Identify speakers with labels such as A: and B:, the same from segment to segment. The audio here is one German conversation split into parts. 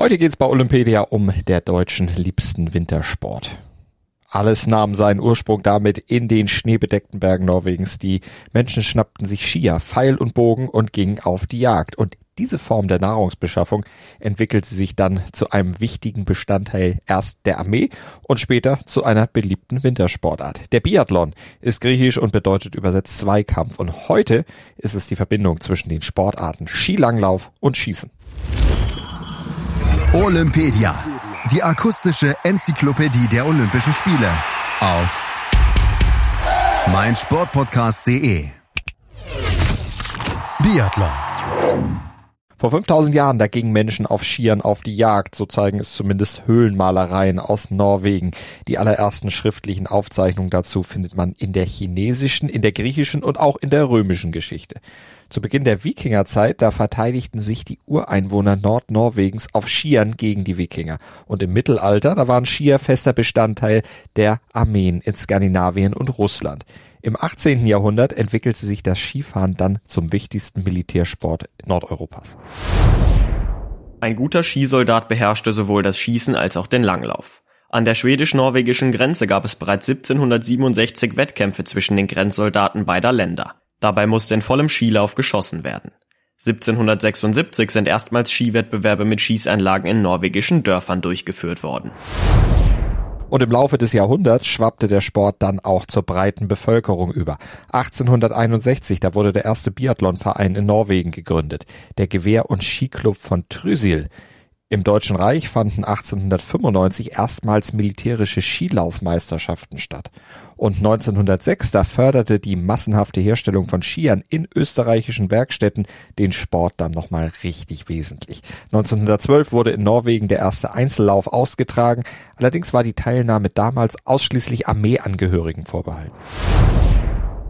A: Heute geht's bei Olympedia um der deutschen liebsten Wintersport. Alles nahm seinen Ursprung damit in den schneebedeckten Bergen Norwegens. Die Menschen schnappten sich Skier, Pfeil und Bogen und gingen auf die Jagd. Und diese Form der Nahrungsbeschaffung entwickelte sich dann zu einem wichtigen Bestandteil erst der Armee und später zu einer beliebten Wintersportart. Der Biathlon ist griechisch und bedeutet übersetzt Zweikampf und heute ist es die Verbindung zwischen den Sportarten Skilanglauf und Schießen.
B: Olympedia, die akustische Enzyklopädie der Olympischen Spiele auf meinsportpodcast.de. Biathlon.
A: Vor 5000 Jahren, da gingen Menschen auf Skiern auf die Jagd, so zeigen es zumindest Höhlenmalereien aus Norwegen. Die allerersten schriftlichen Aufzeichnungen dazu findet man in der chinesischen, in der griechischen und auch in der römischen Geschichte. Zu Beginn der Wikingerzeit, da verteidigten sich die Ureinwohner Nordnorwegens auf Skiern gegen die Wikinger. Und im Mittelalter, da waren Skier fester Bestandteil der Armeen in Skandinavien und Russland. Im 18. Jahrhundert entwickelte sich das Skifahren dann zum wichtigsten Militärsport Nordeuropas.
C: Ein guter Skisoldat beherrschte sowohl das Schießen als auch den Langlauf. An der schwedisch-norwegischen Grenze gab es bereits 1767 Wettkämpfe zwischen den Grenzsoldaten beider Länder. Dabei musste in vollem Skilauf geschossen werden. 1776 sind erstmals Skiwettbewerbe mit Schießanlagen in norwegischen Dörfern durchgeführt worden.
A: Und im Laufe des Jahrhunderts schwappte der Sport dann auch zur breiten Bevölkerung über. 1861, da wurde der erste Biathlonverein in Norwegen gegründet, der Gewehr- und Skiclub von Trysil. Im Deutschen Reich fanden 1895 erstmals militärische Skilaufmeisterschaften statt. Und 1906, da förderte die massenhafte Herstellung von Skiern in österreichischen Werkstätten den Sport dann nochmal richtig wesentlich. 1912 wurde in Norwegen der erste Einzellauf ausgetragen, allerdings war die Teilnahme damals ausschließlich Armeeangehörigen vorbehalten.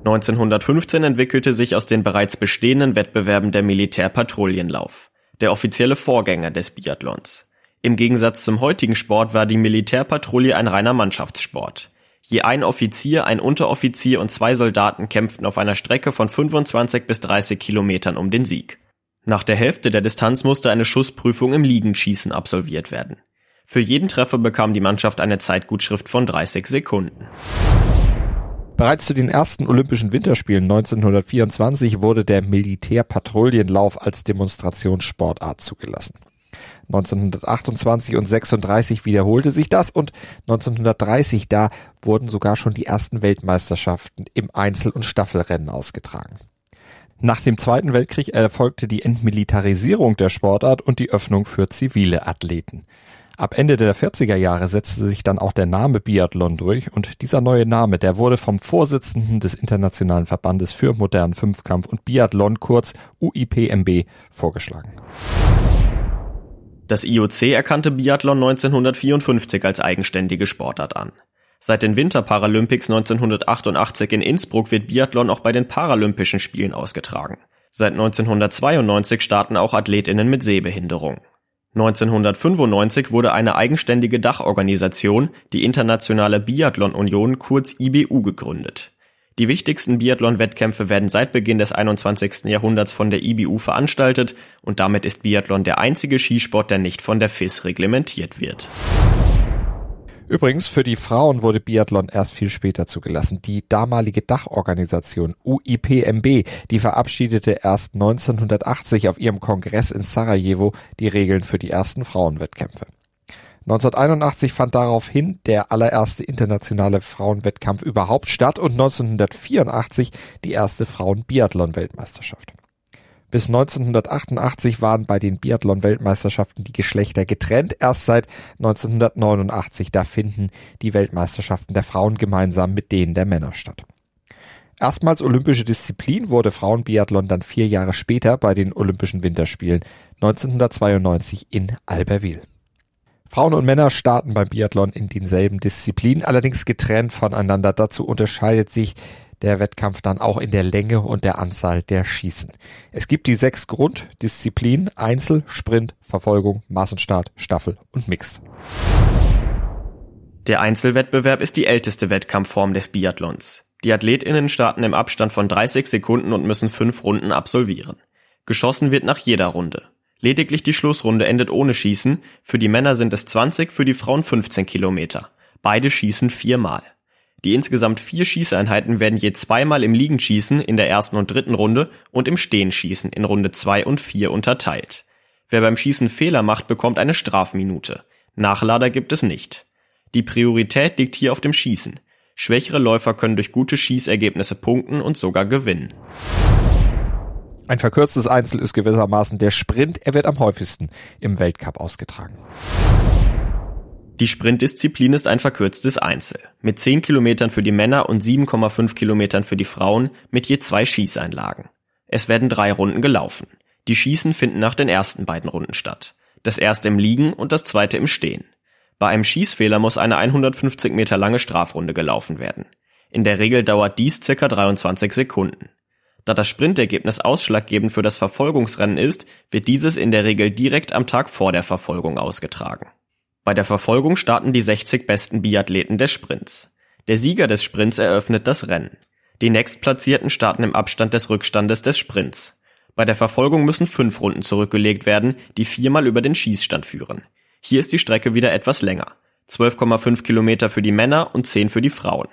C: 1915 entwickelte sich aus den bereits bestehenden Wettbewerben der Militärpatrouillenlauf der offizielle Vorgänger des Biathlons. Im Gegensatz zum heutigen Sport war die Militärpatrouille ein reiner Mannschaftssport. Je ein Offizier, ein Unteroffizier und zwei Soldaten kämpften auf einer Strecke von 25 bis 30 Kilometern um den Sieg. Nach der Hälfte der Distanz musste eine Schussprüfung im Liegenschießen absolviert werden. Für jeden Treffer bekam die Mannschaft eine Zeitgutschrift von 30 Sekunden.
A: Bereits zu den ersten Olympischen Winterspielen 1924 wurde der Militärpatrouillenlauf als Demonstrationssportart zugelassen. 1928 und 36 wiederholte sich das und 1930 da wurden sogar schon die ersten Weltmeisterschaften im Einzel- und Staffelrennen ausgetragen. Nach dem Zweiten Weltkrieg erfolgte die Entmilitarisierung der Sportart und die Öffnung für zivile Athleten. Ab Ende der 40er Jahre setzte sich dann auch der Name Biathlon durch und dieser neue Name, der wurde vom Vorsitzenden des Internationalen Verbandes für modernen Fünfkampf und Biathlon, kurz UIPMB, vorgeschlagen.
C: Das IOC erkannte Biathlon 1954 als eigenständige Sportart an. Seit den Winterparalympics 1988 in Innsbruck wird Biathlon auch bei den Paralympischen Spielen ausgetragen. Seit 1992 starten auch Athletinnen mit Sehbehinderung. 1995 wurde eine eigenständige Dachorganisation, die Internationale Biathlon Union kurz IBU gegründet. Die wichtigsten Biathlon-Wettkämpfe werden seit Beginn des 21. Jahrhunderts von der IBU veranstaltet und damit ist Biathlon der einzige Skisport, der nicht von der FIS reglementiert wird.
A: Übrigens, für die Frauen wurde Biathlon erst viel später zugelassen. Die damalige Dachorganisation UIPMB, die verabschiedete erst 1980 auf ihrem Kongress in Sarajevo die Regeln für die ersten Frauenwettkämpfe. 1981 fand daraufhin der allererste internationale Frauenwettkampf überhaupt statt und 1984 die erste Frauen-Biathlon-Weltmeisterschaft. Bis 1988 waren bei den Biathlon-Weltmeisterschaften die Geschlechter getrennt. Erst seit 1989, da finden die Weltmeisterschaften der Frauen gemeinsam mit denen der Männer statt. Erstmals olympische Disziplin wurde Frauenbiathlon dann vier Jahre später bei den Olympischen Winterspielen 1992 in Albertville. Frauen und Männer starten beim Biathlon in denselben Disziplinen, allerdings getrennt voneinander. Dazu unterscheidet sich der Wettkampf dann auch in der Länge und der Anzahl der Schießen. Es gibt die sechs Grunddisziplinen Einzel, Sprint, Verfolgung, Massenstart, Staffel und Mix.
C: Der Einzelwettbewerb ist die älteste Wettkampfform des Biathlons. Die AthletInnen starten im Abstand von 30 Sekunden und müssen fünf Runden absolvieren. Geschossen wird nach jeder Runde. Lediglich die Schlussrunde endet ohne Schießen, für die Männer sind es 20, für die Frauen 15 Kilometer. Beide schießen viermal. Die insgesamt vier Schießeinheiten werden je zweimal im Liegenschießen in der ersten und dritten Runde und im Stehenschießen in Runde zwei und vier unterteilt. Wer beim Schießen Fehler macht, bekommt eine Strafminute. Nachlader gibt es nicht. Die Priorität liegt hier auf dem Schießen. Schwächere Läufer können durch gute Schießergebnisse punkten und sogar gewinnen.
A: Ein verkürztes Einzel ist gewissermaßen der Sprint. Er wird am häufigsten im Weltcup ausgetragen.
C: Die Sprintdisziplin ist ein verkürztes Einzel. Mit 10 Kilometern für die Männer und 7,5 Kilometern für die Frauen mit je zwei Schießeinlagen. Es werden drei Runden gelaufen. Die Schießen finden nach den ersten beiden Runden statt. Das erste im Liegen und das zweite im Stehen. Bei einem Schießfehler muss eine 150 Meter lange Strafrunde gelaufen werden. In der Regel dauert dies circa 23 Sekunden. Da das Sprintergebnis ausschlaggebend für das Verfolgungsrennen ist, wird dieses in der Regel direkt am Tag vor der Verfolgung ausgetragen. Bei der Verfolgung starten die 60 besten Biathleten des Sprints. Der Sieger des Sprints eröffnet das Rennen. Die nächstplatzierten starten im Abstand des Rückstandes des Sprints. Bei der Verfolgung müssen fünf Runden zurückgelegt werden, die viermal über den Schießstand führen. Hier ist die Strecke wieder etwas länger. 12,5 Kilometer für die Männer und 10 für die Frauen.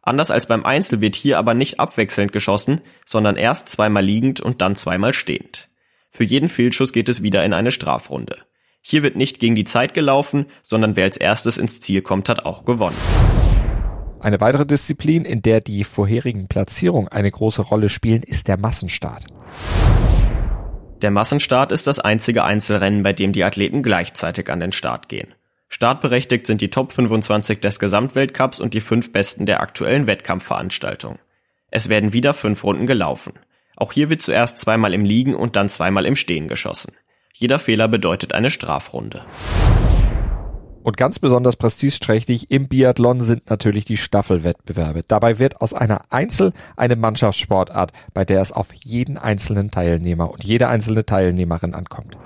C: Anders als beim Einzel wird hier aber nicht abwechselnd geschossen, sondern erst zweimal liegend und dann zweimal stehend. Für jeden Fehlschuss geht es wieder in eine Strafrunde. Hier wird nicht gegen die Zeit gelaufen, sondern wer als erstes ins Ziel kommt, hat auch gewonnen.
A: Eine weitere Disziplin, in der die vorherigen Platzierungen eine große Rolle spielen, ist der Massenstart.
C: Der Massenstart ist das einzige Einzelrennen, bei dem die Athleten gleichzeitig an den Start gehen. Startberechtigt sind die Top 25 des Gesamtweltcups und die fünf besten der aktuellen Wettkampfveranstaltung. Es werden wieder fünf Runden gelaufen. Auch hier wird zuerst zweimal im Liegen und dann zweimal im Stehen geschossen. Jeder Fehler bedeutet eine Strafrunde.
A: Und ganz besonders prestigeträchtig im Biathlon sind natürlich die Staffelwettbewerbe. Dabei wird aus einer Einzel eine Mannschaftssportart, bei der es auf jeden einzelnen Teilnehmer und jede einzelne Teilnehmerin ankommt.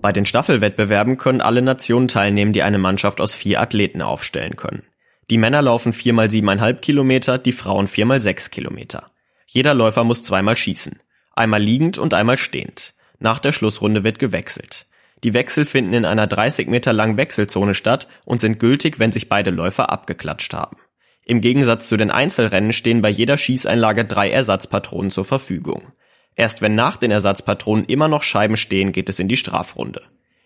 C: Bei den Staffelwettbewerben können alle Nationen teilnehmen, die eine Mannschaft aus vier Athleten aufstellen können. Die Männer laufen viermal siebeneinhalb Kilometer, die Frauen viermal sechs Kilometer. Jeder Läufer muss zweimal schießen. Einmal liegend und einmal stehend. Nach der Schlussrunde wird gewechselt. Die Wechsel finden in einer 30 Meter langen Wechselzone statt und sind gültig, wenn sich beide Läufer abgeklatscht haben. Im Gegensatz zu den Einzelrennen stehen bei jeder Schießeinlage drei Ersatzpatronen zur Verfügung. Erst wenn nach den Ersatzpatronen immer noch Scheiben stehen, geht es in die Strafrunde.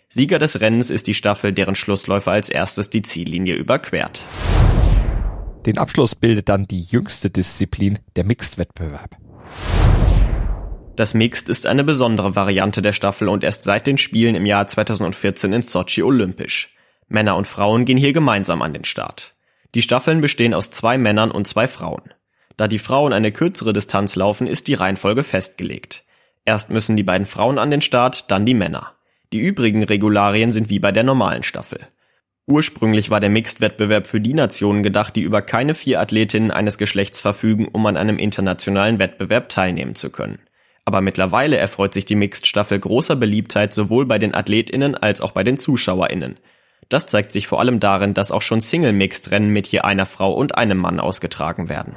C: Sieger des Rennens ist die Staffel, deren Schlussläufer als erstes die Ziellinie überquert.
A: Den Abschluss bildet dann die jüngste Disziplin, der Mixed-Wettbewerb.
C: Das Mixed ist eine besondere Variante der Staffel und erst seit den Spielen im Jahr 2014 in Sochi olympisch. Männer und Frauen gehen hier gemeinsam an den Start. Die Staffeln bestehen aus zwei Männern und zwei Frauen. Da die Frauen eine kürzere Distanz laufen, ist die Reihenfolge festgelegt. Erst müssen die beiden Frauen an den Start, dann die Männer. Die übrigen Regularien sind wie bei der normalen Staffel. Ursprünglich war der Mixed-Wettbewerb für die Nationen gedacht, die über keine vier Athletinnen eines Geschlechts verfügen, um an einem internationalen Wettbewerb teilnehmen zu können. Aber mittlerweile erfreut sich die Mixed-Staffel großer Beliebtheit sowohl bei den AthletInnen als auch bei den ZuschauerInnen. Das zeigt sich vor allem darin, dass auch schon Single-Mixed-Rennen mit je einer Frau und einem Mann ausgetragen werden.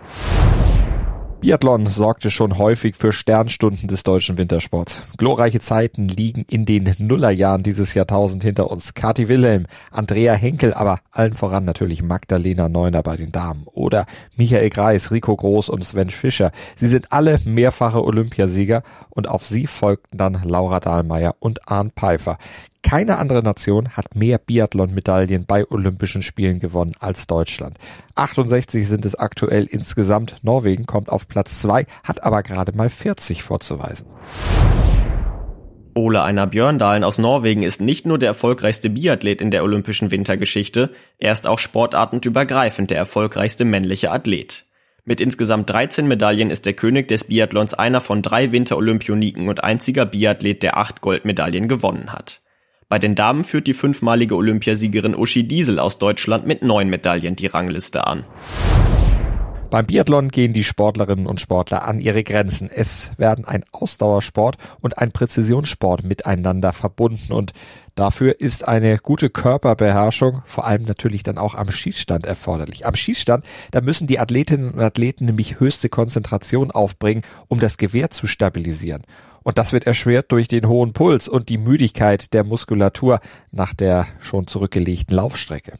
A: Biathlon sorgte schon häufig für Sternstunden des deutschen Wintersports. Glorreiche Zeiten liegen in den Nullerjahren dieses Jahrtausend hinter uns. Kati Wilhelm, Andrea Henkel, aber allen voran natürlich Magdalena Neuner bei den Damen oder Michael Greis, Rico Groß und Sven Fischer. Sie sind alle mehrfache Olympiasieger und auf sie folgten dann Laura Dahlmeier und Arndt Pfeiffer. Keine andere Nation hat mehr Biathlon-Medaillen bei Olympischen Spielen gewonnen als Deutschland. 68 sind es aktuell insgesamt. Norwegen kommt auf Platz 2, hat aber gerade mal 40 vorzuweisen.
C: Ole Einar Björndalen aus Norwegen ist nicht nur der erfolgreichste Biathlet in der olympischen Wintergeschichte, er ist auch sportartenübergreifend der erfolgreichste männliche Athlet. Mit insgesamt 13 Medaillen ist der König des Biathlons einer von drei Winterolympioniken und einziger Biathlet, der acht Goldmedaillen gewonnen hat. Bei den Damen führt die fünfmalige Olympiasiegerin Uschi Diesel aus Deutschland mit neun Medaillen die Rangliste an.
A: Beim Biathlon gehen die Sportlerinnen und Sportler an ihre Grenzen. Es werden ein Ausdauersport und ein Präzisionssport miteinander verbunden und dafür ist eine gute Körperbeherrschung vor allem natürlich dann auch am Schießstand erforderlich. Am Schießstand, da müssen die Athletinnen und Athleten nämlich höchste Konzentration aufbringen, um das Gewehr zu stabilisieren. Und das wird erschwert durch den hohen Puls und die Müdigkeit der Muskulatur nach der schon zurückgelegten Laufstrecke.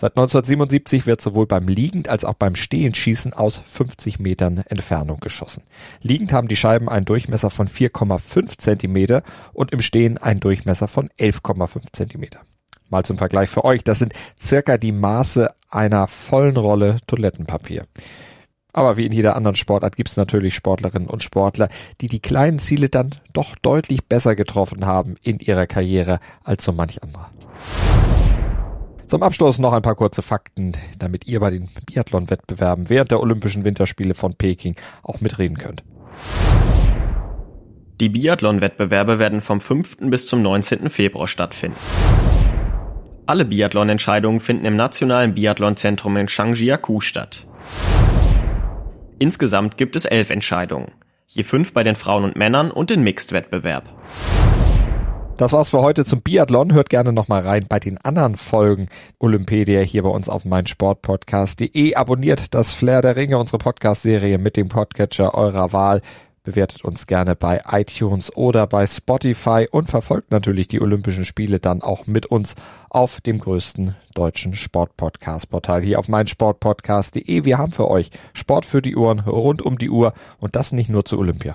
A: Seit 1977 wird sowohl beim Liegend als auch beim Stehenschießen aus 50 Metern Entfernung geschossen. Liegend haben die Scheiben einen Durchmesser von 4,5 Zentimeter und im Stehen einen Durchmesser von 11,5 Zentimeter. Mal zum Vergleich für euch, das sind circa die Maße einer vollen Rolle Toilettenpapier. Aber wie in jeder anderen Sportart gibt es natürlich Sportlerinnen und Sportler, die die kleinen Ziele dann doch deutlich besser getroffen haben in ihrer Karriere als so manch anderer. Zum Abschluss noch ein paar kurze Fakten, damit ihr bei den Biathlon-Wettbewerben während der Olympischen Winterspiele von Peking auch mitreden könnt.
C: Die Biathlon-Wettbewerbe werden vom 5. bis zum 19. Februar stattfinden. Alle Biathlon-Entscheidungen finden im Nationalen Biathlon-Zentrum in Changjiakou statt. Insgesamt gibt es elf Entscheidungen, je fünf bei den Frauen und Männern und den Mixed-Wettbewerb.
A: Das war's für heute zum Biathlon. Hört gerne nochmal rein bei den anderen Folgen Olympedia hier bei uns auf meinsportpodcast.de. Abonniert das Flair der Ringe, unsere Podcast-Serie mit dem Podcatcher eurer Wahl. Bewertet uns gerne bei iTunes oder bei Spotify und verfolgt natürlich die Olympischen Spiele dann auch mit uns auf dem größten deutschen Sportpodcast-Portal hier auf meinsportpodcast.de. Wir haben für euch Sport für die Uhren rund um die Uhr und das nicht nur zu Olympia.